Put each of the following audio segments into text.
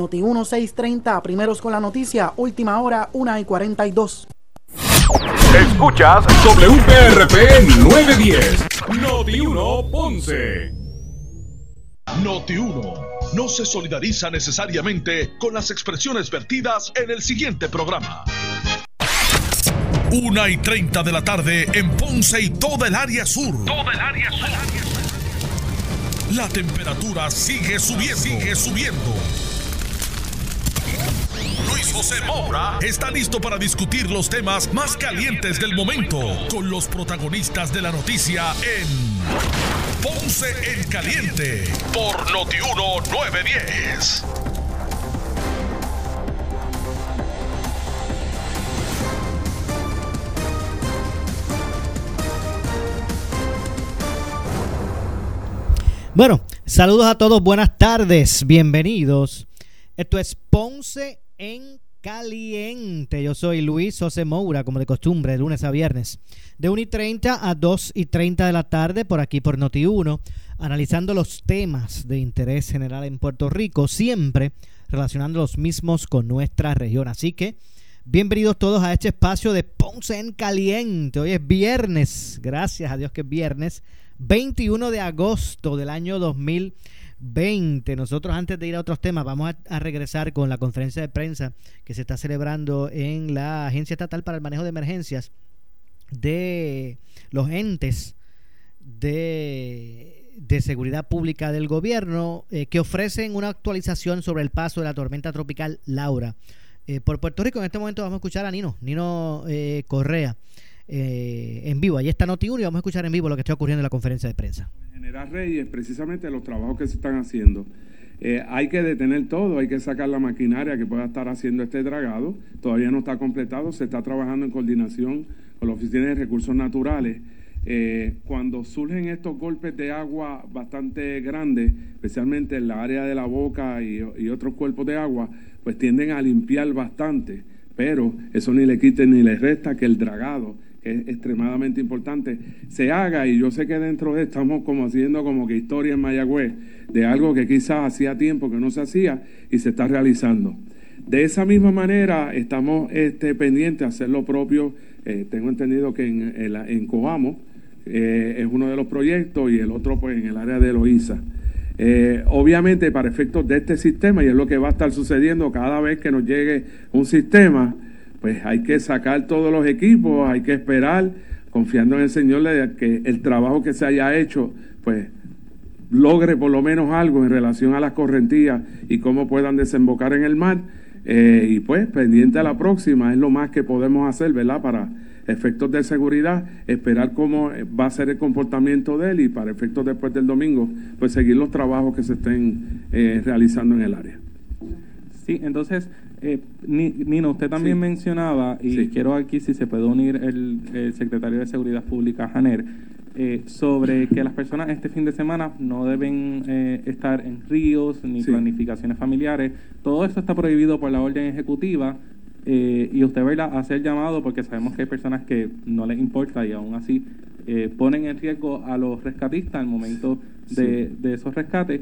Noti 1630, primeros con la noticia, última hora, 1 y 42. Escuchas WPRP 910, Noti 1 Ponce. Noti 1 no se solidariza necesariamente con las expresiones vertidas en el siguiente programa. 1 y 30 de la tarde en Ponce y toda el área sur. Toda el área sur. La temperatura sigue subiendo. Sigue subiendo. Luis José Moura está listo para discutir los temas más calientes del momento con los protagonistas de la noticia en Ponce en Caliente por Notiuno 910. Bueno, saludos a todos, buenas tardes, bienvenidos. Esto es Ponce en Caliente. Yo soy Luis José Moura, como de costumbre, de lunes a viernes, de 1 y 30 a 2 y 30 de la tarde, por aquí por Noti1, analizando los temas de interés general en Puerto Rico, siempre relacionando los mismos con nuestra región. Así que, bienvenidos todos a este espacio de Ponce en Caliente. Hoy es viernes, gracias a Dios que es viernes, 21 de agosto del año 2020. Nosotros antes de ir a otros temas vamos a, regresar con la conferencia de prensa que se está celebrando en la Agencia Estatal para el Manejo de Emergencias de los entes de, de seguridad pública del gobierno eh, que ofrecen una actualización sobre el paso de la tormenta tropical Laura. Eh, por Puerto Rico en este momento vamos a escuchar a Nino, Nino eh, Correa. Eh, en vivo. Ahí está noti y vamos a escuchar en vivo lo que está ocurriendo en la conferencia de prensa. General Reyes, precisamente los trabajos que se están haciendo. Eh, hay que detener todo, hay que sacar la maquinaria que pueda estar haciendo este dragado. Todavía no está completado, se está trabajando en coordinación con la Oficina de Recursos Naturales. Eh, cuando surgen estos golpes de agua bastante grandes, especialmente en la área de la boca y, otros cuerpos de agua, pues tienden a limpiar bastante. Pero eso ni le quite ni le resta que el dragado es extremadamente importante, se haga y yo sé que dentro de estamos como haciendo como que historia en Mayagüez de algo que quizás hacía tiempo que no se hacía y se está realizando. De esa misma manera estamos este, pendientes de hacer lo propio, eh, tengo entendido que en, en, Coamo eh, es uno de los proyectos y el otro pues en el área de Loíza. Eh, obviamente para efectos de este sistema, y es lo que va a estar sucediendo cada vez que nos llegue un sistema, pues hay que sacar todos los equipos, hay que esperar, confiando en el Señor que el trabajo que se haya hecho, pues logre por lo menos algo en relación a las correntías y cómo puedan desembocar en el mar. Eh, y pues pendiente a la próxima es lo más que podemos hacer, ¿verdad? Para efectos de seguridad, esperar cómo va a ser el comportamiento de él y para efectos después del domingo, pues seguir los trabajos que se estén eh, realizando en el área. Sí, entonces eh, Nino, usted también mencionaba, y quiero aquí si se puede unir el, secretario de Seguridad Pública, Janer, eh, sobre que las personas este fin de semana no deben eh, estar en ríos ni planificaciones familiares. Todo eso está prohibido por la orden ejecutiva eh, y usted va a hacer llamado porque sabemos que hay personas que no les importa y aún así ponen en riesgo a los rescatistas al momento de, de esos rescates.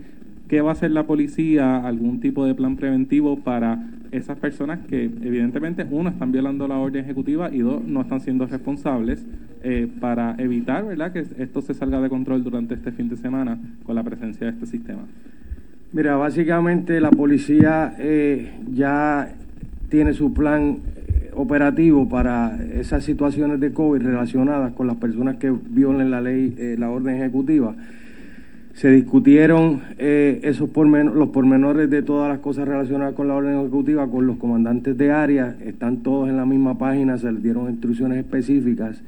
¿Qué va a hacer la policía? ¿Algún tipo de plan preventivo para esas personas que evidentemente, uno, están violando la orden ejecutiva y dos, no están siendo responsables eh, para evitar ¿verdad? que esto se salga de control durante este fin de semana con la presencia de este sistema. Mira, básicamente la policía eh, ya tiene su plan eh, operativo para esas situaciones de COVID relacionadas con las personas que violen la ley, la orden ejecutiva se discutieron eh, esos los pormenores de todas las cosas relacionadas con la orden ejecutiva con los comandantes de área, están todos en la misma página, se les dieron instrucciones específicas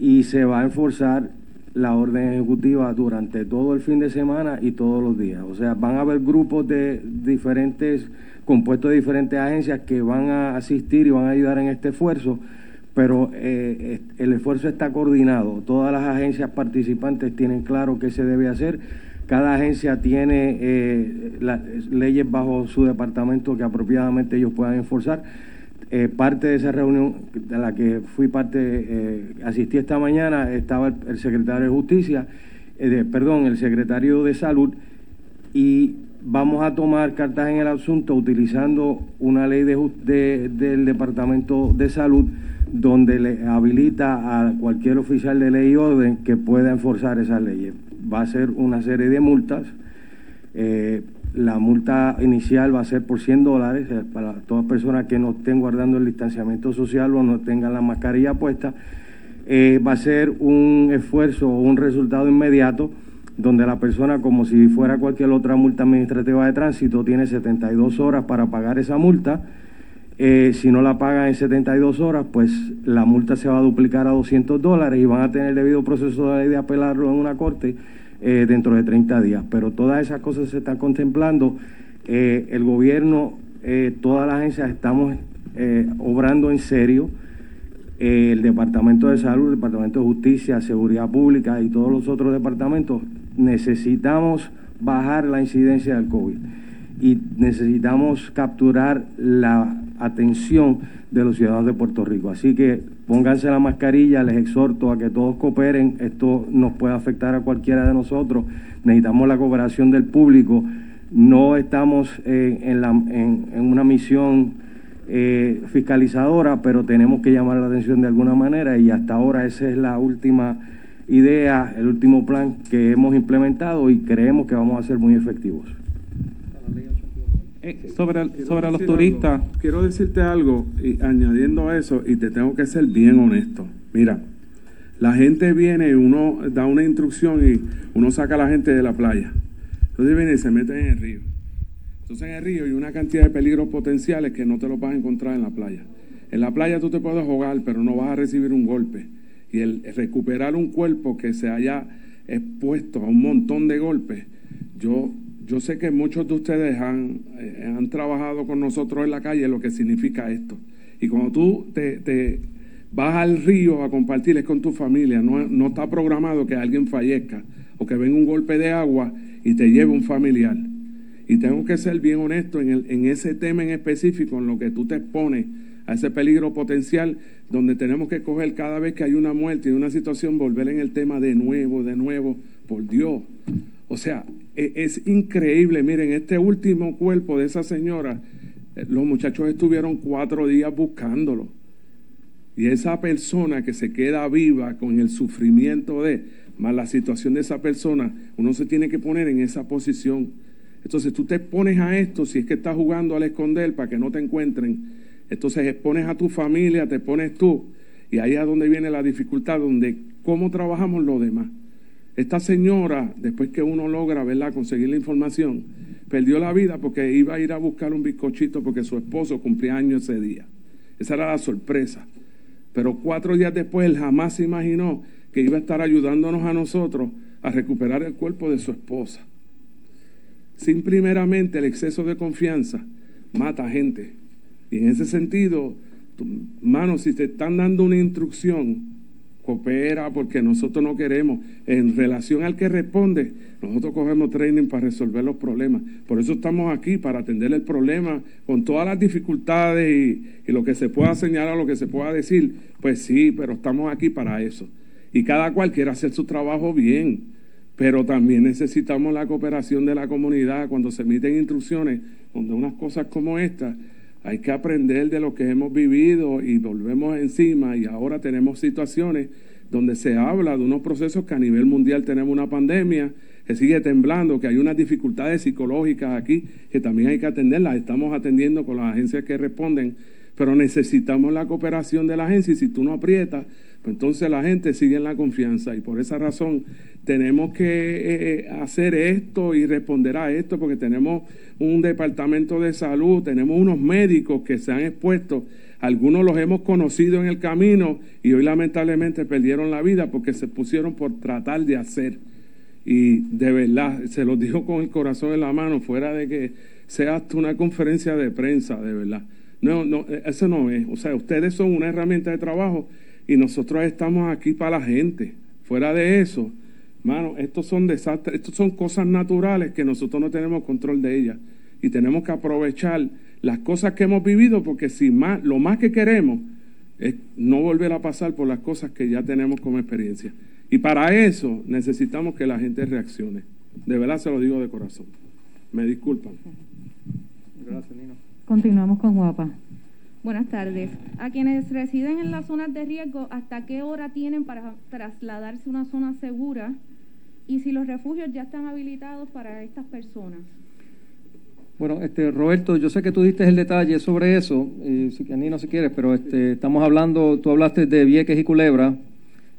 y se va a enforzar la orden ejecutiva durante todo el fin de semana y todos los días. O sea, van a haber grupos de diferentes, compuestos de diferentes agencias que van a asistir y van a ayudar en este esfuerzo pero eh, el esfuerzo está coordinado. Todas las agencias participantes tienen claro qué se debe hacer. Cada agencia tiene eh, leyes bajo su departamento que apropiadamente ellos puedan enforzar. Eh, parte de esa reunión de la que fui parte, asistí esta mañana, estaba el, secretario de Justicia, perdón, el secretario de Salud y vamos a tomar cartas en el asunto utilizando una ley de, del Departamento de Salud donde le habilita a cualquier oficial de ley y orden que pueda enforzar esas leyes. Va a ser una serie de multas. Eh, la multa inicial va a ser por 100 dólares eh, para todas personas que no estén guardando el distanciamiento social o no tengan la mascarilla puesta. Eh, va a ser un esfuerzo o un resultado inmediato donde la persona, como si fuera cualquier otra multa administrativa de tránsito, tiene 72 horas para pagar esa multa. Eh, si no la paga en 72 horas, pues la multa se va a duplicar a 200 dólares y van a tener el debido proceso de, de apelarlo en una corte eh, dentro de 30 días. Pero todas esas cosas se están contemplando. Eh, el gobierno, todas las agencias estamos obrando en serio. El Departamento de Salud, el Departamento de Justicia, Seguridad Pública y todos los otros departamentos necesitamos bajar la incidencia del COVID. Y necesitamos capturar la atención de los ciudadanos de Puerto Rico. Así que pónganse la mascarilla, les exhorto a que todos cooperen, esto nos puede afectar a cualquiera de nosotros, necesitamos la cooperación del público, no estamos en, una misión eh, fiscalizadora, pero tenemos que llamar la atención de alguna manera y hasta ahora esa es la última idea, el último plan que hemos implementado y creemos que vamos a ser muy efectivos. Eh, sobre sobre los turistas. quiero decirte algo y añadiendo a eso, y te tengo que ser bien honesto. Mira, la gente viene, uno da una instrucción y uno saca a la gente de la playa. Entonces viene y se mete en el río. Entonces en el río hay una cantidad de peligros potenciales que no te los vas a encontrar en la playa. En la playa tú te puedes jugar, pero no vas a recibir un golpe y el recuperar un cuerpo que se haya expuesto a un montón de golpes, yo, yo sé que muchos de ustedes han, eh, han trabajado con nosotros en la calle lo que significa esto. Y cuando tú te, vas al río a compartir con tu familia, no, no, está programado que alguien fallezca o que venga un golpe de agua y te lleve un familiar. Y tengo que ser bien honesto en, el, en ese tema en específico, en lo que tú te expones a ese peligro potencial donde tenemos que coger cada vez que hay una muerte y una situación, volver en el tema de nuevo, de nuevo, por Dios. O sea, e, es, increíble. Miren, este último cuerpo de esa señora, eh, los muchachos estuvieron cuatro días buscándolo. Y esa persona que se queda viva con el sufrimiento de, más la situación de esa persona, uno se tiene que poner en esa posición. Entonces tú te pones a esto, si es que estás jugando al esconder para que no te encuentren, entonces expones a tu familia, te pones tú, y ahí es donde viene la dificultad, donde cómo trabajamos los demás. Esta señora, después que uno logra ¿verdad? conseguir la información, perdió la vida porque iba a ir a buscar un bizcochito porque su esposo cumplía años ese día. Esa era la sorpresa. Pero cuatro días después él jamás se imaginó que iba a estar ayudándonos a nosotros a recuperar el cuerpo de su esposa. Sin primeramente el exceso de confianza mata gente. Y en ese sentido, hermano, si te están dando una instrucción, coopera porque nosotros no queremos. En relación al que responde, nosotros cogemos training para resolver los problemas. Por eso estamos aquí, para atender el problema con todas las dificultades y, lo que se pueda señalar, lo que se pueda decir. Pues sí, pero estamos aquí para eso. Y cada cual quiere hacer su trabajo bien. Pero también necesitamos la cooperación de la comunidad. Cuando se emiten instrucciones, donde unas cosas como estas hay que aprender de lo que hemos vivido y volvemos encima. Y ahora tenemos situaciones donde se habla de unos procesos que a nivel mundial tenemos una pandemia que sigue temblando, que hay unas dificultades psicológicas aquí que también hay que atenderlas. Estamos atendiendo con las agencias que responden, pero necesitamos la cooperación de la agencia. Y si tú no aprietas, entonces la gente sigue en la confianza y por esa razón tenemos que eh, eh, hacer esto y responder a esto porque tenemos un departamento de salud, tenemos unos médicos que se han expuesto, algunos los hemos conocido en el camino y hoy lamentablemente perdieron la vida porque se pusieron por tratar de hacer. Y de verdad, se los digo con el corazón en la mano, fuera de que sea hasta una conferencia de prensa, de verdad. No, no, eso no es. O sea, ustedes son una herramienta de trabajo y nosotros estamos aquí para la gente. Fuera de eso, mano, estos son desastres, estos son cosas naturales que nosotros no tenemos control de ellas. Y tenemos que aprovechar las cosas que hemos vivido, porque si más, lo más que queremos es no volver a pasar por las cosas que ya tenemos como experiencia. Y para eso necesitamos que la gente reaccione. De verdad se lo digo de corazón. Me disculpan. Gracias, Nino. Continuamos con Guapa. Buenas tardes. A quienes residen en las zonas de riesgo, ¿hasta qué hora tienen para trasladarse a una zona segura? Y si los refugios ya están habilitados para estas personas. Bueno, este, Roberto, yo sé que tú diste el detalle sobre eso, y si a no se quiere, pero este, estamos hablando, tú hablaste de Vieques y Culebra,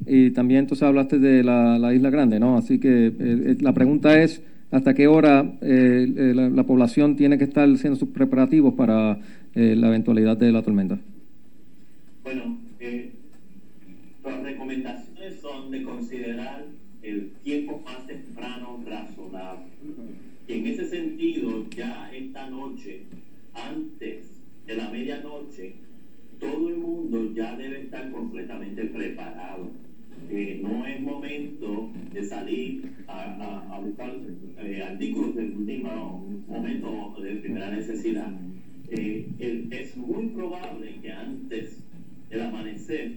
y también entonces hablaste de la, Isla Grande, ¿no? Así que eh, eh, la pregunta es, ¿hasta qué hora eh, la, la, población tiene que estar haciendo sus preparativos para la eventualidad de la tormenta? Bueno, las recomendaciones son de considerar el tiempo más temprano razonable en ese sentido, ya esta noche, antes de la medianoche, todo el mundo ya debe estar completamente preparado. Eh, no es momento de salir a, buscar eh, artículos del último momento de primera necesidad. Es muy probable que antes del amanecer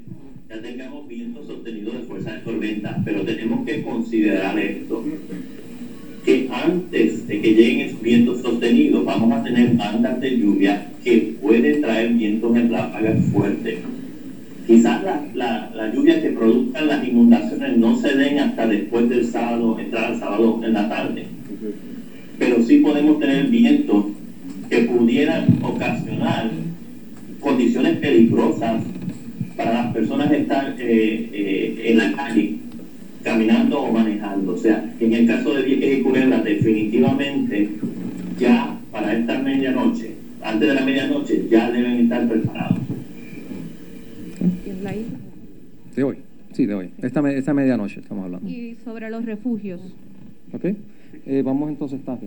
ya tengamos vientos sostenidos de fuerza de tormenta, pero tenemos que considerar esto que antes de que lleguen esos vientos sostenidos vamos a tener bandas de lluvia que pueden traer vientos en ráfagas fuertes. Quizás la, la, lluvia que produzcan las inundaciones no se den hasta después del sábado, entrar al sábado en la tarde. Pero sí podemos tener vientos que pudieran ocasionar condiciones peligrosas para las personas que están eh, eh, en la calle caminando o manejando. O sea, en el caso de Vieques y Culebra, definitivamente ya para esta medianoche, antes de la medianoche, ya deben estar preparados. ¿En la isla? De hoy, sí, de hoy. Esta, esta medianoche estamos hablando. Y sobre los refugios. Ok. Eh, vamos entonces, Tati.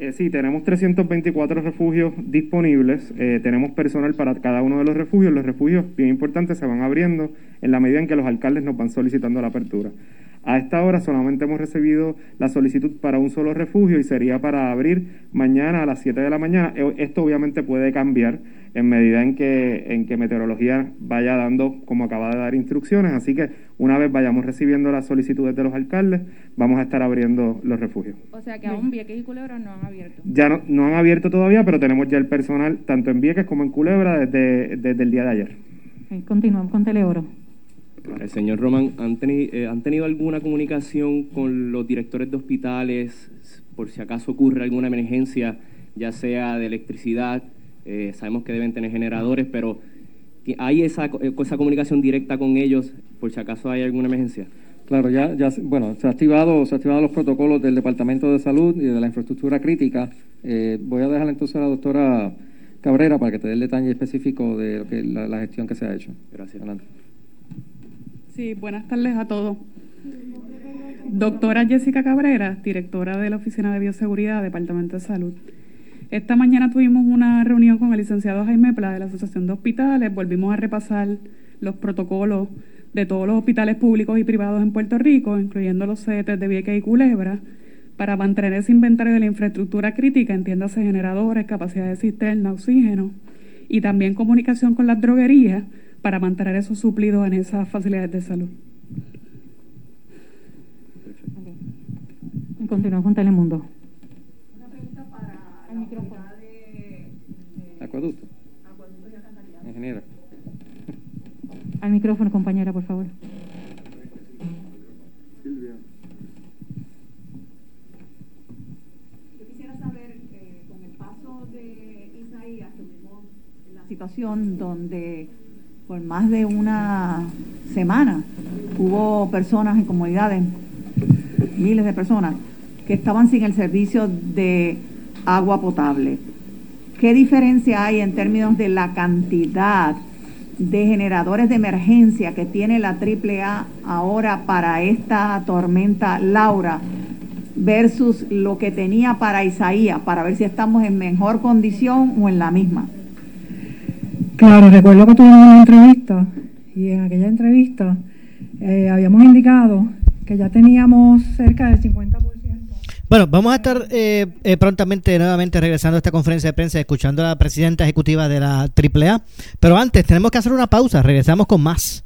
Eh, sí, tenemos 324 refugios disponibles, eh, tenemos personal para cada uno de los refugios. Los refugios, bien importantes, se van abriendo en la medida en que los alcaldes nos van solicitando la apertura. A esta hora solamente hemos recibido la solicitud para un solo refugio y sería para abrir mañana a las 7 de la mañana. Eh, esto obviamente puede cambiar en medida en que, en que meteorología vaya dando, como acaba de dar instrucciones. Así que una vez vayamos recibiendo las solicitudes de los alcaldes, vamos a estar abriendo los refugios. O sea que aún Vieques y Culebra no han abierto. Ya no, no han abierto todavía, pero tenemos ya el personal tanto en Vieques como en Culebra desde, desde el día de ayer. continuamos con Teleoro. El señor Román, ¿han, eh, ¿han tenido alguna comunicación con los directores de hospitales por si acaso ocurre alguna emergencia, ya sea de electricidad? Eh, sabemos que deben tener generadores, pero ¿hay esa, eh, esa comunicación directa con ellos por si acaso hay alguna emergencia? Claro, ya, ya bueno, se, ha activado, se activado los protocolos del Departamento de Salud y de la infraestructura crítica. voy a dejar entonces a la doctora Cabrera para que te dé el detalle específico de lo que, la, la gestión que se ha hecho. Gracias. Adelante. Sí, buenas tardes a todos. Doctora Jessica Cabrera, directora de la Oficina de Bioseguridad, Departamento de Salud. Esta mañana tuvimos una reunión con el licenciado Jaime Pla de la Asociación de Hospitales. Volvimos a repasar los protocolos de todos los hospitales públicos y privados en Puerto Rico, incluyendo los CETES de Vieques y Culebra, para mantener ese inventario de la infraestructura crítica, entiéndase generadores, capacidad de cisterna, oxígeno, y también comunicación con las droguerías para mantener esos suplidos en esas facilidades de salud. Continuamos con Telemundo. Una pregunta para el micrófono. De, de Acueducto. y Ingeniera. Al micrófono, compañera, por favor. Silvia. Yo quisiera saber, eh, con el paso de Isaías, tuvimos la situación donde por más de una semana hubo personas en comunidades, miles de personas, que estaban sin el servicio de agua potable. ¿Qué diferencia hay en términos de la cantidad de generadores de emergencia que tiene la AAA ahora para esta tormenta Laura versus lo que tenía para Isaías, para ver si estamos en mejor condición o en la misma? Claro, recuerdo que tuvimos una entrevista y en aquella entrevista eh, habíamos indicado que ya teníamos cerca del 50%. Bueno, vamos a estar eh, eh, prontamente nuevamente regresando a esta conferencia de prensa, escuchando a la presidenta ejecutiva de la AAA. Pero antes tenemos que hacer una pausa, regresamos con más.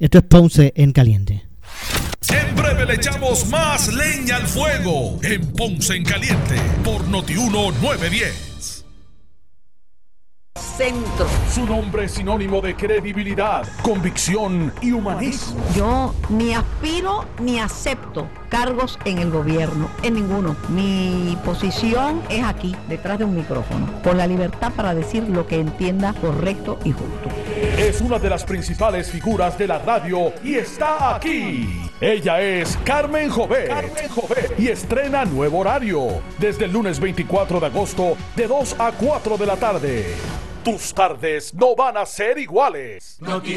Esto es Ponce en Caliente. En breve le echamos más leña al fuego en Ponce en Caliente por Notiuno 910. Centro. Su nombre es sinónimo de credibilidad, convicción y humanismo. Yo ni aspiro ni acepto cargos en el gobierno, en ninguno. Mi posición es aquí, detrás de un micrófono, con la libertad para decir lo que entienda correcto y justo. Es una de las principales figuras de la radio y está aquí. Ella es Carmen Jovet. Carmen Jovet. Y estrena nuevo horario desde el lunes 24 de agosto de 2 a 4 de la tarde. Tus tardes no van a ser iguales. Noti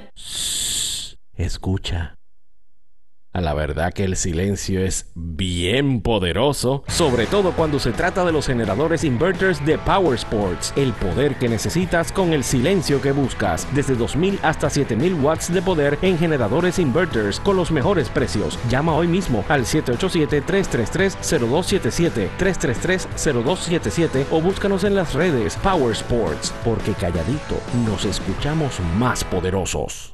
Escucha. A la verdad que el silencio es bien poderoso, sobre todo cuando se trata de los generadores inverters de Power Sports, el poder que necesitas con el silencio que buscas, desde 2000 hasta 7000 watts de poder en generadores inverters con los mejores precios. Llama hoy mismo al 787-333-0277, 333-0277 o búscanos en las redes Power Sports, porque calladito nos escuchamos más poderosos.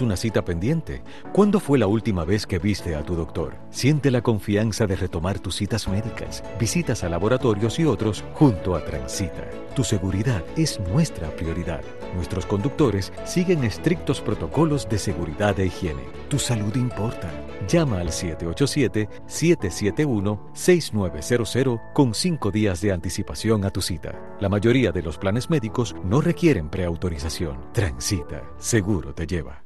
una cita pendiente. ¿Cuándo fue la última vez que viste a tu doctor? Siente la confianza de retomar tus citas médicas, visitas a laboratorios y otros junto a Transita. Tu seguridad es nuestra prioridad. Nuestros conductores siguen estrictos protocolos de seguridad e higiene. Tu salud importa. Llama al 787-771-6900 con cinco días de anticipación a tu cita. La mayoría de los planes médicos no requieren preautorización. Transita. Seguro te lleva.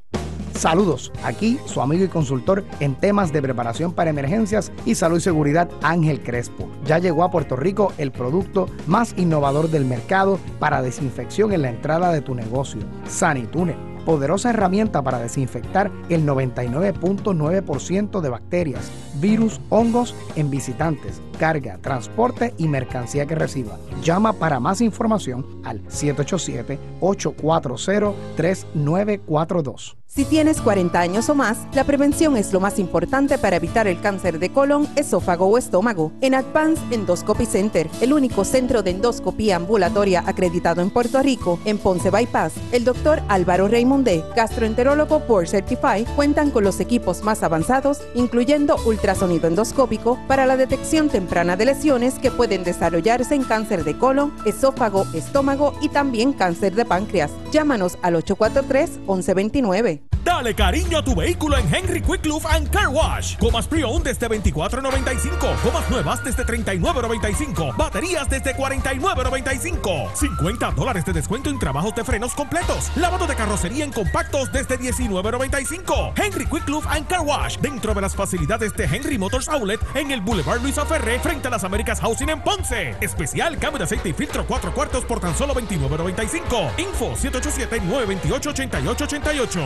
Saludos, aquí su amigo y consultor en temas de preparación para emergencias y salud y seguridad Ángel Crespo. Ya llegó a Puerto Rico el producto más innovador del mercado para desinfección en la entrada de tu negocio, Sanitune poderosa herramienta para desinfectar el 99.9% de bacterias, virus, hongos en visitantes, carga, transporte y mercancía que reciba. Llama para más información al 787-840-3942. Si tienes 40 años o más, la prevención es lo más importante para evitar el cáncer de colon, esófago o estómago. En Advance Endoscopy Center, el único centro de endoscopía ambulatoria acreditado en Puerto Rico, en Ponce Bypass, el doctor Álvaro Raymondé, gastroenterólogo por Certify, cuentan con los equipos más avanzados, incluyendo ultrasonido endoscópico, para la detección temprana de lesiones que pueden desarrollarse en cáncer de colon, esófago, estómago y también cáncer de páncreas. Llámanos al 843-1129. Dale cariño a tu vehículo en Henry Quick and Car Wash. Comas pre-owned desde $24.95. Comas nuevas desde $39.95. Baterías desde $49.95. 50 dólares de descuento en trabajos de frenos completos. Lavado de carrocería en compactos desde $19.95. Henry Quick Lube and Car Wash. Dentro de las facilidades de Henry Motors Outlet en el Boulevard Luisa Frente a las Américas Housing en Ponce. Especial cambio de aceite y filtro 4 cuartos por tan solo $29.95. Info 787-928-8888.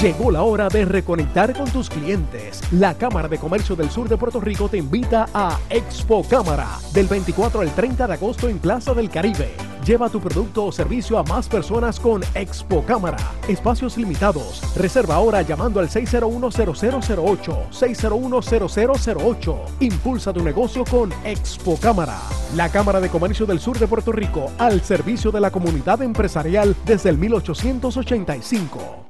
Llegó la hora de reconectar con tus clientes. La Cámara de Comercio del Sur de Puerto Rico te invita a Expo Cámara del 24 al 30 de agosto en Plaza del Caribe Lleva tu producto o servicio a más personas con Expo Cámara. Espacios limitados. Reserva ahora llamando al 601-0008. 601-0008. Impulsa tu negocio con Expo Cámara. La Cámara de Comercio del Sur de Puerto Rico al servicio de la comunidad empresarial desde el 1885.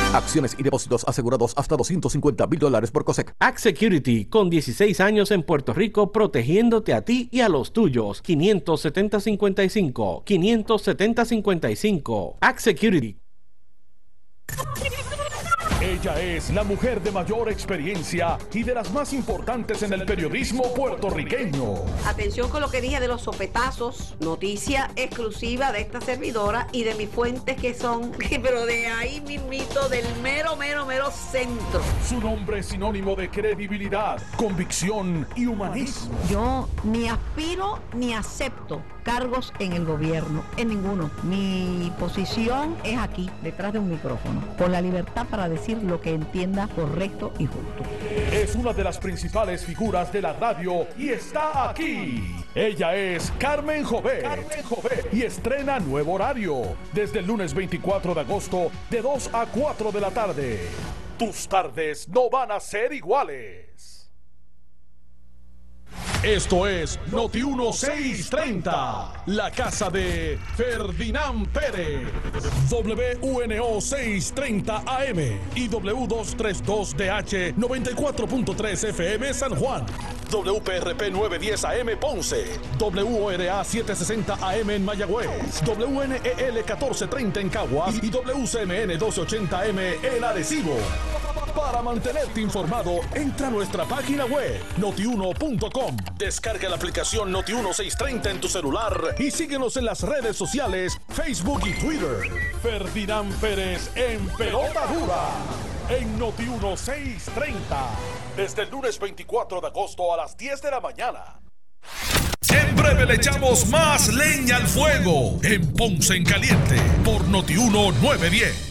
Acciones y depósitos asegurados hasta 250 mil dólares por COSEC. Act Security, con 16 años en Puerto Rico, protegiéndote a ti y a los tuyos. 570-55. 570-55. Act Security. Ella es la mujer de mayor experiencia y de las más importantes en el periodismo puertorriqueño. Atención con lo que dije de los sopetazos, noticia exclusiva de esta servidora y de mis fuentes que son, pero de ahí mismito, del mero, mero, mero centro. Su nombre es sinónimo de credibilidad, convicción y humanismo. Yo ni aspiro ni acepto cargos en el gobierno, en ninguno. Mi posición es aquí, detrás de un micrófono, con la libertad para decir lo que entienda correcto y justo. Es una de las principales figuras de la radio y está aquí. Ella es Carmen Jovet. Carmen Jovet. Y estrena nuevo horario desde el lunes 24 de agosto de 2 a 4 de la tarde. Tus tardes no van a ser iguales. Esto es Noti 1630, la casa de Ferdinand Pérez. WNO 630 AM y W232DH 94.3 FM San Juan. WPRP 910 AM Ponce. WORA 760 AM en Mayagüez. WNEL 1430 en Caguas y WCMN 1280 AM en Arecibo. Para mantenerte informado, entra a nuestra página web notiuno.com. Descarga la aplicación Noti1630 en tu celular y síguenos en las redes sociales, Facebook y Twitter. Ferdinand Pérez en Pelota Dura en Noti1630. Desde el lunes 24 de agosto a las 10 de la mañana. En breve le echamos más leña al fuego en Ponce en Caliente por Noti1 910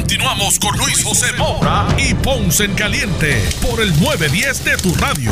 Continuamos con Luis José Moura y Ponce en Caliente por el 910 de tu radio.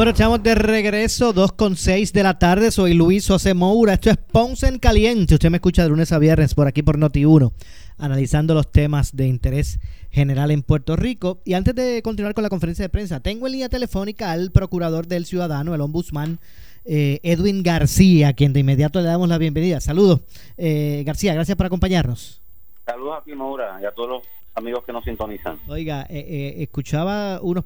Bueno, estamos de regreso, 2 con 6 de la tarde. Soy Luis José Moura. Esto es Ponce en Caliente. Usted me escucha de lunes a viernes por aquí por Noti1, analizando los temas de interés general en Puerto Rico. Y antes de continuar con la conferencia de prensa, tengo en línea telefónica al procurador del ciudadano, el ombudsman eh, Edwin García, a quien de inmediato le damos la bienvenida. Saludos, eh, García, gracias por acompañarnos. Saludos a ti, Maura, y a todos los amigos que nos sintonizan. Oiga, eh, escuchaba unos,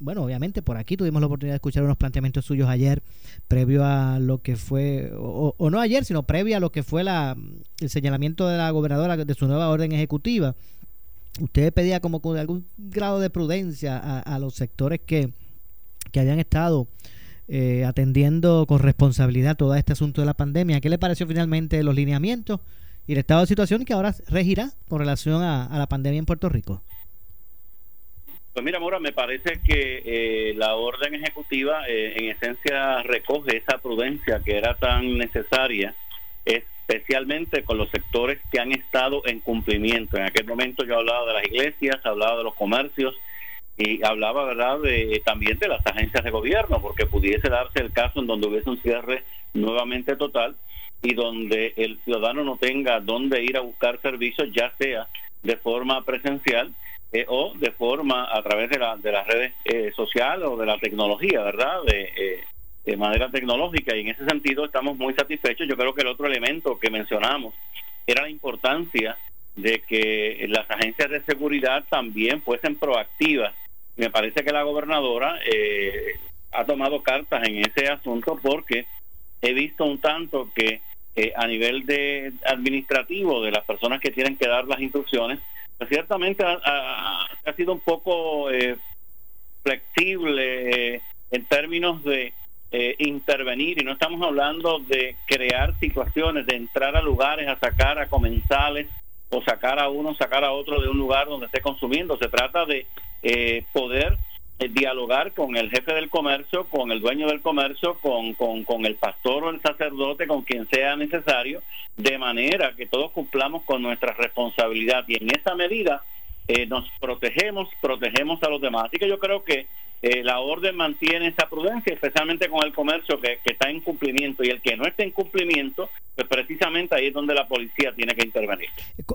bueno, obviamente por aquí tuvimos la oportunidad de escuchar unos planteamientos suyos ayer, previo a lo que fue, o, o no ayer, sino previo a lo que fue la, el señalamiento de la gobernadora de su nueva orden ejecutiva usted pedía como con algún grado de prudencia a, los sectores que, que habían estado eh, atendiendo con responsabilidad todo este asunto de la pandemia. ¿Qué le pareció finalmente los lineamientos y el estado de situación que ahora regirá con relación a, la pandemia en Puerto Rico. Pues mira, Mora, me parece que eh, la orden ejecutiva eh, en esencia recoge esa prudencia que era tan necesaria, especialmente con los sectores que han estado en cumplimiento. En aquel momento yo hablaba de las iglesias, hablaba de los comercios y hablaba, ¿verdad?, de, también de las agencias de gobierno, porque pudiese darse el caso en donde hubiese un cierre nuevamente total y donde el ciudadano no tenga dónde ir a buscar servicios, ya sea de forma presencial eh, o de forma a través de, la, de las redes eh, sociales o de la tecnología, ¿verdad? De, eh, de manera tecnológica y en ese sentido estamos muy satisfechos. Yo creo que el otro elemento que mencionamos era la importancia de que las agencias de seguridad también fuesen proactivas. Me parece que la gobernadora ha tomado cartas en ese asunto porque he visto un tanto que eh, a nivel de administrativo de las personas que tienen que dar las instrucciones, pues ciertamente ha, sido un poco eh, flexible eh, en términos de intervenir y no estamos hablando de crear situaciones, de entrar a lugares a sacar a comensales o sacar a uno, sacar a otro de un lugar donde esté consumiendo. Se trata de poder eh, dialogar con el jefe del comercio, con el dueño del comercio, con, con, el pastor o el sacerdote, con quien sea necesario, de manera que todos cumplamos con nuestra responsabilidad y en esa medida eh, nos protegemos, protegemos a los demás. Así que yo creo que eh, la orden mantiene esa prudencia, especialmente con el comercio que, está en cumplimiento y el que no esté en cumplimiento, pues precisamente ahí es donde la policía tiene que intervenir.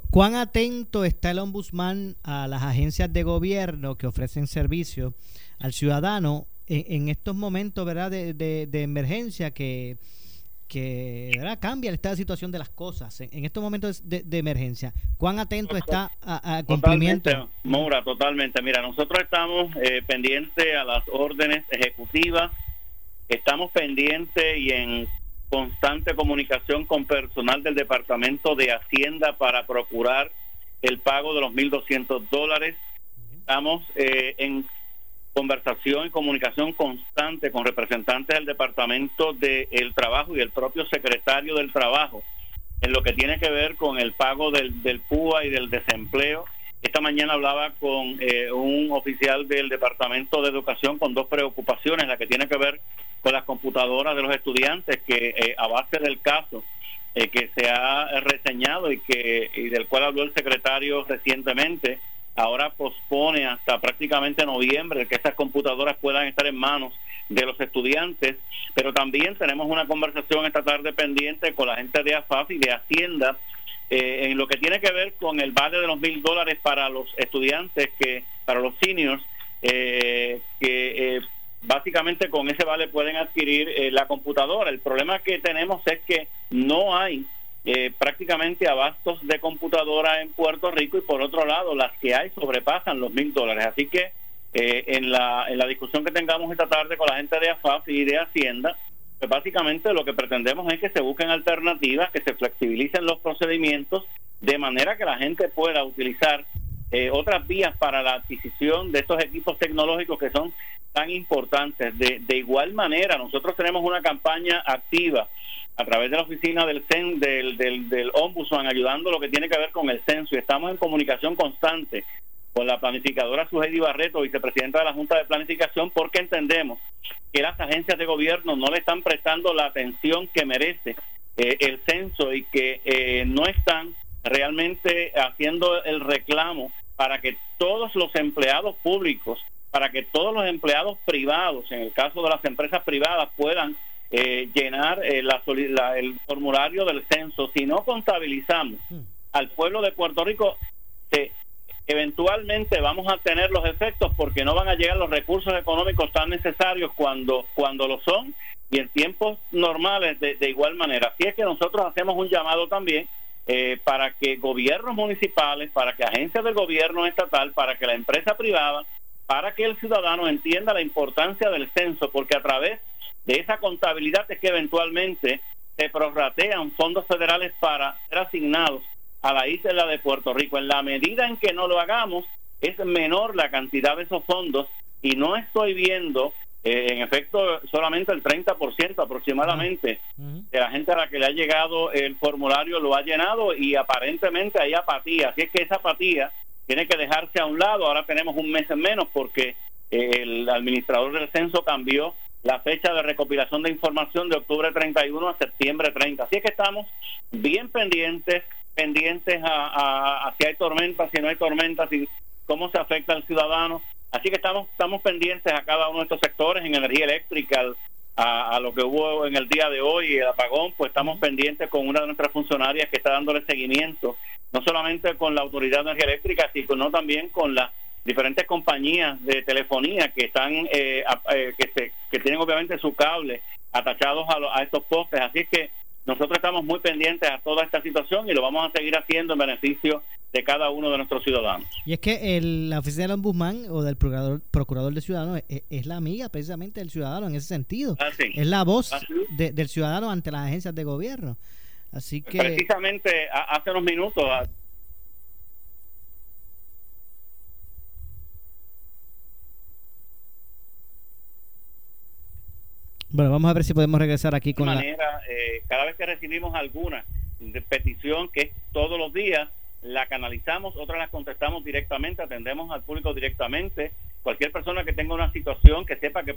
¿Cuán atento está el ombudsman a las agencias de gobierno que ofrecen servicio al ciudadano en, estos momentos ¿verdad? de emergencia que que cambia esta situación de las cosas en, estos momentos de, emergencia. ¿Cuán atento está a, cumplimiento? Totalmente, Mora, totalmente. Mira, nosotros estamos eh, pendientes a las órdenes ejecutivas, estamos pendientes y en constante comunicación con personal del Departamento de Hacienda para procurar el pago de los 1.200 dólares. Estamos eh, en conversación y comunicación constante con representantes del Departamento del Trabajo y el propio secretario del Trabajo en lo que tiene que ver con el pago del, del PUA y del desempleo. Esta mañana hablaba con eh, un oficial del Departamento de Educación con dos preocupaciones, la que tiene que ver con las computadoras de los estudiantes, que eh, a base del caso eh, que se ha reseñado y que y del cual habló el secretario recientemente, ahora pospone hasta prácticamente noviembre que estas computadoras puedan estar en manos de los estudiantes, pero también tenemos una conversación esta tarde pendiente con la gente de AFAF y de Hacienda eh, en lo que tiene que ver con el vale de los mil dólares para los estudiantes, que para los seniors, eh, que eh, básicamente con ese vale pueden adquirir la computadora. El problema que tenemos es que no hay eh, prácticamente abastos de computadora en Puerto Rico y por otro lado las que hay sobrepasan los mil dólares. Así que eh, en, la, en la discusión que tengamos esta tarde con la gente de AFAF y de Hacienda, pues básicamente lo que pretendemos es que se busquen alternativas, que se flexibilicen los procedimientos de manera que la gente pueda utilizar eh, otras vías para la adquisición de estos equipos tecnológicos que son tan importantes. De, de igual manera, nosotros tenemos una campaña activa a través de la oficina del, CEN, del, del, del Ombudsman, ayudando lo que tiene que ver con el censo. Y estamos en comunicación constante con la planificadora Sujedi Barreto, vicepresidenta de la Junta de Planificación, porque entendemos que las agencias de gobierno no le están prestando la atención que merece eh, el censo y que eh, no están realmente haciendo el reclamo para que todos los empleados públicos, para que todos los empleados privados, en el caso de las empresas privadas, puedan eh, llenar eh, el formulario del censo. Si no contabilizamos hmm. al pueblo de Puerto Rico, eventualmente vamos a tener los efectos porque no van a llegar los recursos económicos tan necesarios cuando, cuando lo son y en tiempos normales de, igual manera. Así es que nosotros hacemos un llamado también eh, para que gobiernos municipales, para que agencias del gobierno estatal, para que la empresa privada, para que el ciudadano entienda la importancia del censo, porque a través de esa contabilidad es que eventualmente se prorratean fondos federales para ser asignados a la isla de Puerto Rico. En la medida en que no lo hagamos, es menor la cantidad de esos fondos y no estoy viendo Eh, en efecto, solamente el 30% aproximadamente de la gente a la que le ha llegado el formulario lo ha llenado y aparentemente hay apatía. Así es que esa apatía tiene que dejarse a un lado. Ahora tenemos un mes en menos porque el administrador del censo cambió la fecha de recopilación de información de octubre 31 a septiembre 30. Así es que estamos bien pendientes, pendientes a, a, si hay tormentas, si no hay tormentas, y cómo se afecta al ciudadano. Así que estamos, estamos pendientes a cada uno de estos sectores, en energía eléctrica, a, a, lo que hubo en el día de hoy, el apagón, pues estamos pendientes con una de nuestras funcionarias que está dándole seguimiento, no solamente con la Autoridad de Energía Eléctrica, sino también con la diferentes compañías de telefonía que están eh, eh, que, se, que tienen obviamente su cable atachados a, a estos postes así que nosotros estamos muy pendientes a toda esta situación y lo vamos a seguir haciendo en beneficio de cada uno de nuestros ciudadanos. Y es que el, la oficina del ombudsman o del procurador, procurador del ciudadano es, la amiga precisamente del ciudadano en ese sentido. es la voz del ciudadano ante las agencias de gobierno. Así que... Precisamente hace unos minutos Bueno, vamos a ver si podemos regresar aquí con manera, eh, cada vez que recibimos alguna petición, que es todos los días, la canalizamos, otras la contestamos directamente, atendemos al público directamente. Cualquier persona que tenga una situación que sepa que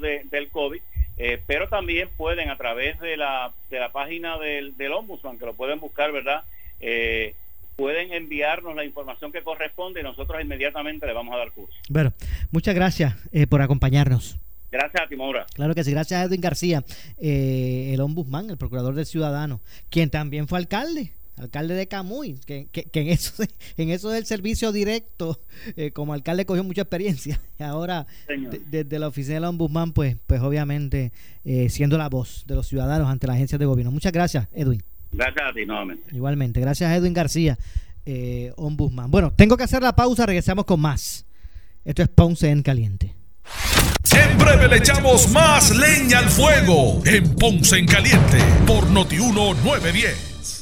de, del COVID, eh, pero también pueden a través de la, de la página del, del Ombudsman, que lo pueden buscar, ¿verdad? Eh, pueden enviarnos la información que corresponde y nosotros inmediatamente le vamos a dar curso. Bueno, muchas gracias eh, por acompañarnos. Gracias a ti, Maura. Claro que sí, gracias a Edwin García, el ombudsman, el procurador del ciudadano, quien también fue alcalde alcalde de Camuy, que, en, eso, en eso del servicio directo, eh, como alcalde cogió mucha experiencia. Ahora, desde la oficina del ombudsman, pues, pues obviamente eh, siendo la voz de los ciudadanos ante las agencias de gobierno. Muchas gracias, Edwin. Gracias a ti, nuevamente. Igualmente, gracias a Edwin García, eh, ombudsman. Bueno, tengo que hacer la pausa, regresamos con más. Esto es Ponce en Caliente. En breve le echamos más leña al fuego en Ponce en Caliente por Notiuno 910.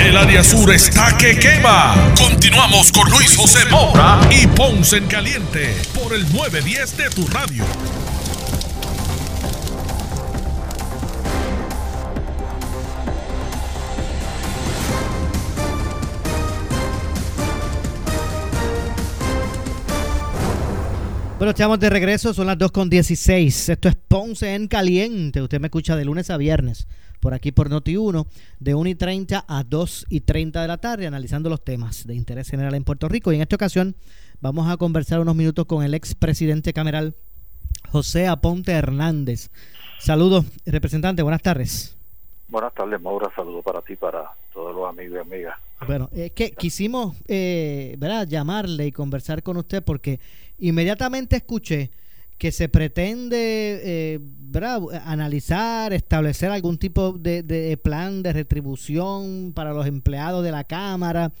El área sur está que quema. Continuamos con Luis José Moura y Ponce en Caliente por el 910 de tu radio. Bueno, estamos de regreso, son las 2.16. Esto es Ponce en Caliente. Usted me escucha de lunes a viernes por aquí por Noti1, de 1 y 30 a 2 y 30 de la tarde, analizando los temas de interés general en Puerto Rico. Y en esta ocasión vamos a conversar unos minutos con el expresidente cameral José Aponte Hernández. Saludos, representante, buenas tardes. Buenas tardes, Maura. Saludos para ti, para todos los amigos y amigas. Bueno, es que quisimos eh, ¿verdad? llamarle y conversar con usted porque inmediatamente escuché que se pretende eh, analizar, establecer algún tipo de, plan de retribución para los empleados de la Cámara.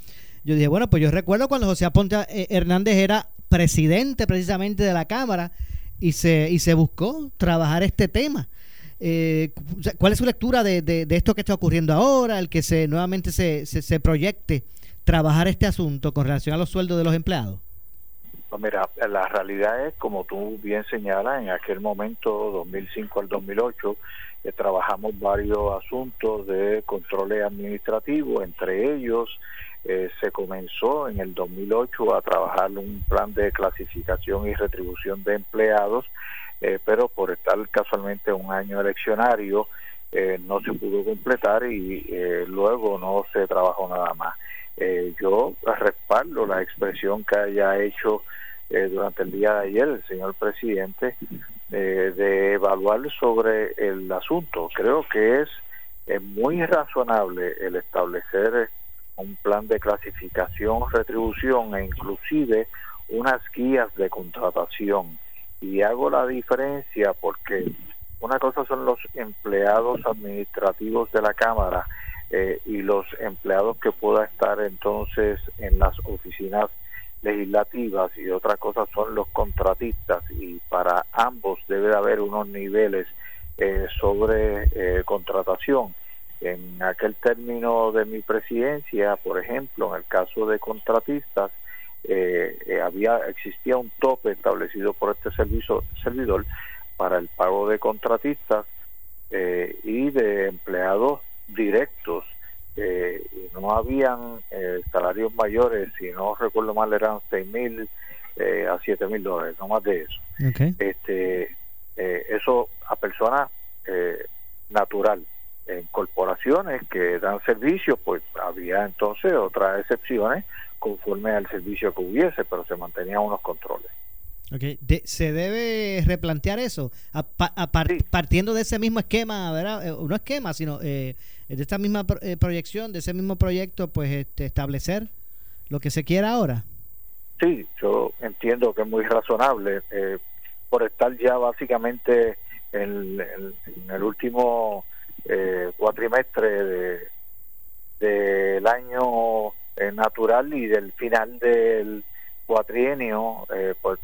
Yo dije, bueno, pues yo recuerdo cuando José Aponte eh, Hernández era presidente precisamente de la Cámara y se, y se buscó trabajar este tema. Eh, ¿Cuál es su lectura de, de, esto que está ocurriendo ahora, el que se nuevamente se, se proyecte trabajar este asunto con relación a los sueldos de los empleados? Pues mira, la realidad es, como tú bien señalas, en aquel momento, 2005 al 2008, eh, trabajamos varios asuntos de control administrativo, entre ellos eh, se comenzó en el 2008 a trabajar un plan de clasificación y retribución de empleados, eh, pero por estar casualmente un año eleccionario eh, no se pudo completar y luego no se trabajó nada más. yo respaldo la expresión que haya hecho durante el día de ayer el señor presidente de evaluar sobre el asunto. Creo que es muy razonable el establecer un plan de clasificación, retribución e inclusive unas guías de contratación. Y hago la diferencia porque una cosa son los empleados administrativos de la Cámara eh, y los empleados que pueda estar entonces en las oficinas legislativas y otra cosa son los contratistas y para ambos debe de haber unos niveles eh, sobre eh, contratación. En aquel término de mi presidencia, por ejemplo, en el caso de contratistas, eh, había existía un tope establecido por este servicio servidor para el pago de contratistas y de empleados directos y no habían salarios mayores si no recuerdo mal eran seis mil a siete mil dólares no más de eso este eso a personas natural en corporaciones que dan servicio, pues había entonces otras excepciones conforme al servicio que hubiese, pero se mantenían unos controles. Okay. ¿Se debe replantear eso? Partiendo de ese mismo esquema, ¿verdad? Eh, no esquema, sino eh, de esta misma eh, proyección, de ese mismo proyecto, pues este, establecer lo que se quiera ahora. Sí, yo entiendo que es muy razonable por estar ya básicamente en el último eh, cuatrimestre de, del año eh, natural y del final del cuatrienio, eh, pues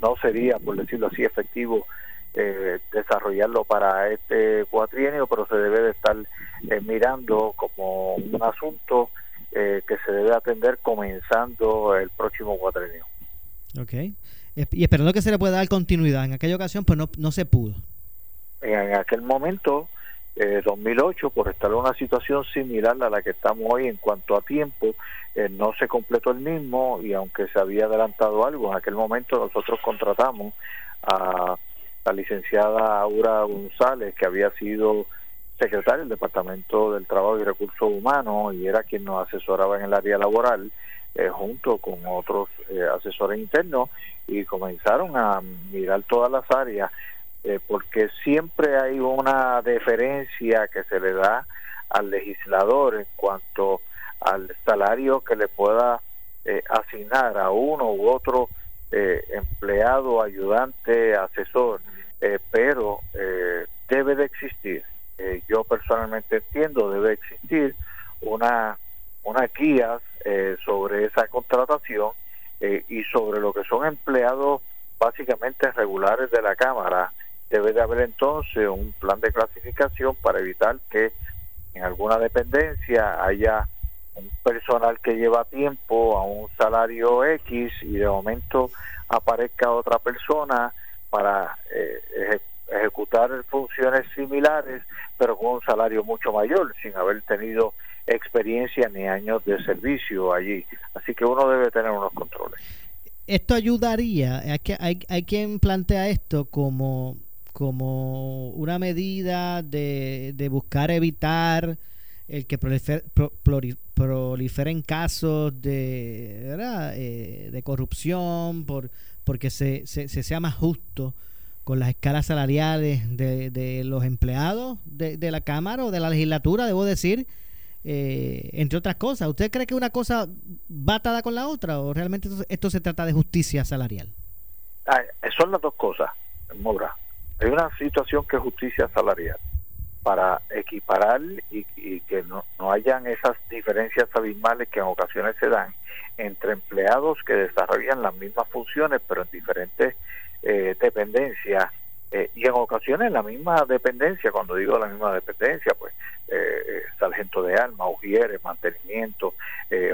no sería, por decirlo así, efectivo desarrollarlo para este cuatrienio, pero se debe de estar mirando como un asunto que se debe atender comenzando el próximo cuatrienio. Ok. Y esperando que se le pueda dar continuidad. En aquella ocasión, pues no, no se pudo. En aquel momento, 2008 eh, por estar en una situación similar a la que estamos hoy en cuanto a tiempo eh, no se completó el mismo y aunque se había adelantado algo en aquel momento nosotros contratamos a la licenciada Aura González que había sido secretaria del Departamento del Trabajo y Recursos Humanos y era quien nos asesoraba en el área laboral eh, junto con otros asesores internos y comenzaron a mirar todas las áreas eh, porque siempre hay una deferencia que se le da al legislador en cuanto al salario que le pueda eh, asignar a uno u otro eh, empleado, ayudante, asesor, pero debe de existir, yo personalmente entiendo, debe existir una, una guías sobre esa contratación y sobre lo que son empleados básicamente regulares de la Cámara, debe de haber entonces un plan de clasificación para evitar que en alguna dependencia haya personal que lleva tiempo a un salario X y de momento aparezca otra persona para eh, ejecutar funciones similares pero con un salario mucho mayor sin haber tenido experiencia ni años de servicio allí. Así que uno debe tener unos controles. Esto ayudaría, hay, que, hay, hay quien plantea esto como como una medida de, de buscar evitar el que proliferen casos de, eh, de corrupción, por, porque se, se, sea más justo con las escalas salariales de, de los empleados de, de, la Cámara o de la legislatura, debo decir, eh, entre otras cosas. ¿Usted cree que una cosa va atada con la otra o realmente esto, se trata de justicia salarial? Ah, son las dos cosas, Mora. Hay una situación que es justicia salarial para equiparar y, que no, no, hayan esas diferencias abismales que en ocasiones se dan entre empleados que desarrollan las mismas funciones pero en diferentes eh, dependencias eh, y en ocasiones la misma dependencia, cuando digo la misma dependencia, pues eh, sargento de armas, ujieres, mantenimiento,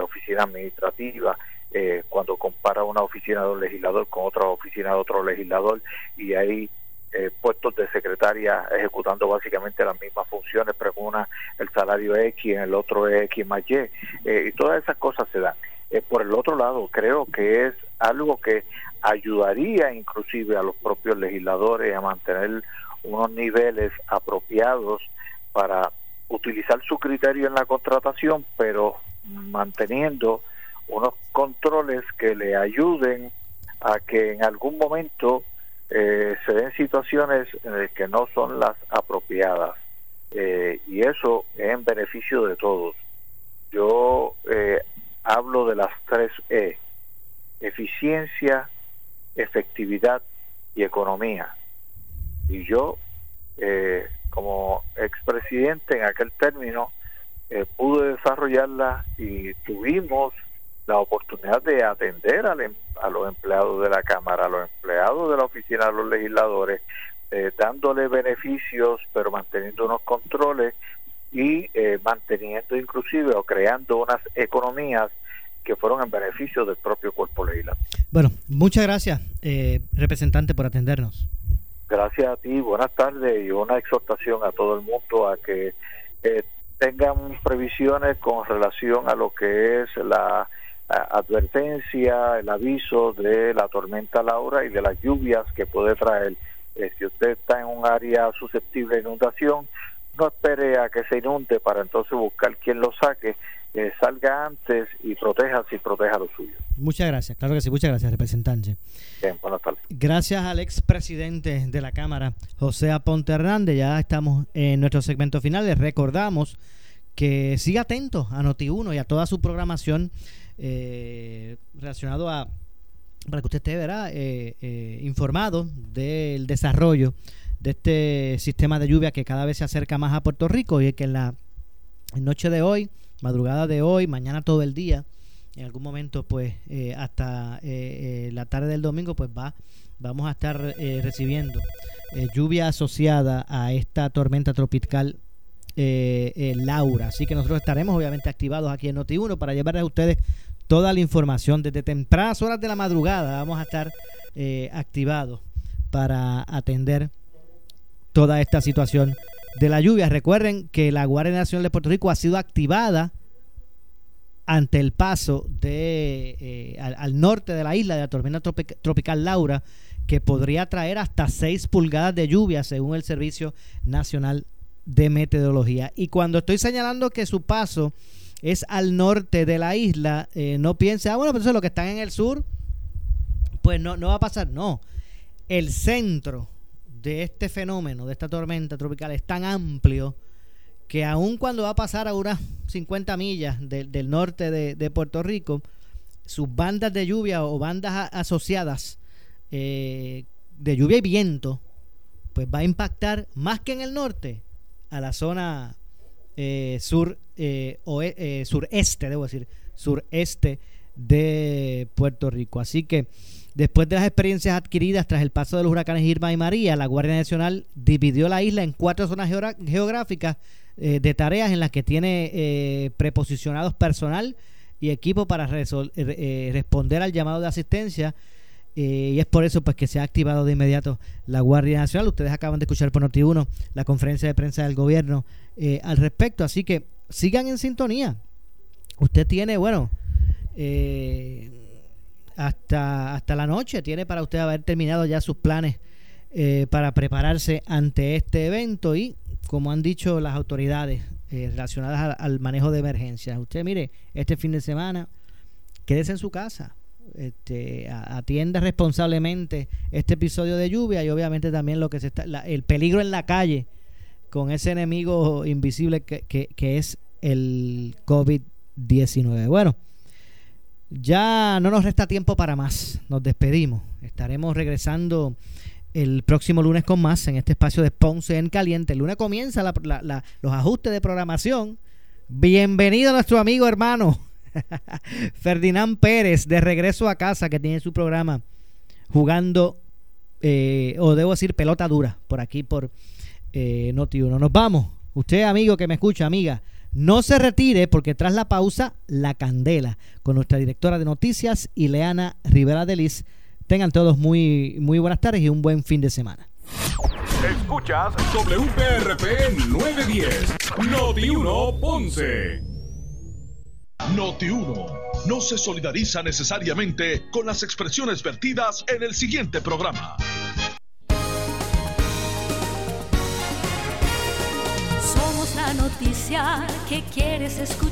oficina administrativa, eh, cuando compara una oficina de un legislador con otra oficina de otro legislador y hay eh, puestos de secretaria ejecutando básicamente las mismas funciones, pero una el salario X, en el otro es X más Y, y todas esas cosas se dan. por el otro lado, creo que es algo que ayudaría inclusive a los propios legisladores a mantener unos niveles apropiados para utilizar su criterio en la contratación, pero manteniendo unos controles que le ayuden a que en algún momento eh, se den situaciones eh, que no son las apropiadas. Eh, y eso es en beneficio de todos. Yo hablo de las tres E, eficiencia, efectividad y economía. Y yo, eh, como expresidente en aquel término, eh, pude desarrollarla y tuvimos la oportunidad de atender em, a los empleados de la Cámara, a los empleados de la oficina de los legisladores, eh, dándole beneficios, pero manteniendo unos controles y manteniendo inclusive o creando unas economías que fueron en beneficio del propio cuerpo legislativo. Bueno, muchas gracias, eh, representante, por atendernos. Gracias a ti, buenas tardes y una exhortación a todo el mundo a que eh, tengan previsiones con relación a lo que es la advertencia, el aviso de la tormenta Laura y de las lluvias que puede traer. Eh, si usted está en un área susceptible de inundación, no espere a que se inunde para entonces buscar quien lo saque salga antes y proteja si proteja lo suyo. Muchas gracias, claro que sí, muchas gracias, representante. Bien, buenas tardes. Gracias al expresidente de la Cámara, José Aponte Hernández. Ya estamos en nuestro segmento final. Les recordamos que siga atento a Noti1 y a toda su programación eh, relacionado a para que usted esté eh, eh, informado del desarrollo de este sistema de lluvia que cada vez se acerca más a Puerto Rico y que en la noche de hoy madrugada de hoy, mañana todo el día, en algún momento pues eh, hasta eh, la tarde del domingo pues va vamos a estar recibiendo lluvia asociada a esta tormenta tropical Laura. Así que nosotros estaremos obviamente activados aquí en Noti1 para llevarles a ustedes toda la información desde tempranas horas de la madrugada vamos a estar activados para atender toda esta situación de la lluvia. Recuerden que la Guardia Nacional de Puerto Rico ha sido activada ante el paso de eh, al, norte de la isla de la tormenta tropical Laura, que podría traer hasta 6 pulgadas de lluvia según el Servicio Nacional de Meteorología. Y cuando estoy señalando que su paso es al norte de la isla, eh, no piense, ah, bueno, pero eso es lo que están en el sur, pues no, no va a pasar. No, el centro de este fenómeno, de esta tormenta tropical, es tan amplio que aun cuando va a pasar a unas 50 millas del norte de, Puerto Rico, sus bandas de lluvia o bandas asociadas eh, de lluvia y viento, pues va a impactar más que en el norte a la zona eh, sur eh, eh, sureste, debo decir, sureste de Puerto Rico. Así que Después de las experiencias adquiridas tras el paso de los huracanes Irma y María, la Guardia Nacional dividió la isla en cuatro zonas geográficas eh, de tareas en las que tiene eh, preposicionados personal y equipo para responder al llamado de asistencia. y es por eso pues que se ha activado de inmediato la Guardia Nacional. Ustedes acaban de escuchar por Noti1 la conferencia de prensa del gobierno al respecto. Así que sigan en sintonía. Usted tiene, bueno, eh, hasta, hasta la noche. Tiene para usted haber terminado ya sus planes eh, para prepararse ante este evento y, como han dicho las autoridades eh, relacionadas al, manejo de emergencias, usted mire, este fin de semana, quédese en su casa. Este, atienda responsablemente este episodio de lluvia y obviamente también lo que se está el peligro en la calle con ese enemigo invisible que, que, es el COVID-19. Bueno, ya no nos resta tiempo para más. Nos despedimos. Estaremos regresando el próximo lunes con más en este espacio de Ponce en Caliente. El lunes comienza los ajustes de programación. Bienvenido a nuestro amigo hermano Ferdinand Pérez de regreso a casa que tiene su programa jugando, eh, o debo decir, pelota dura por aquí por eh, Noti1. Nos vamos. Usted, amigo que me escucha, amiga, No se retire porque tras la pausa, La Candela, con nuestra directora de noticias, Ileana Rivera Delis. Tengan todos muy, muy buenas tardes y un buen fin de semana. Escuchas WPRP 910, Noti 1 Ponce. Noti 1 no se solidariza necesariamente con las expresiones vertidas en el siguiente programa. Noticia que quieres escuchar.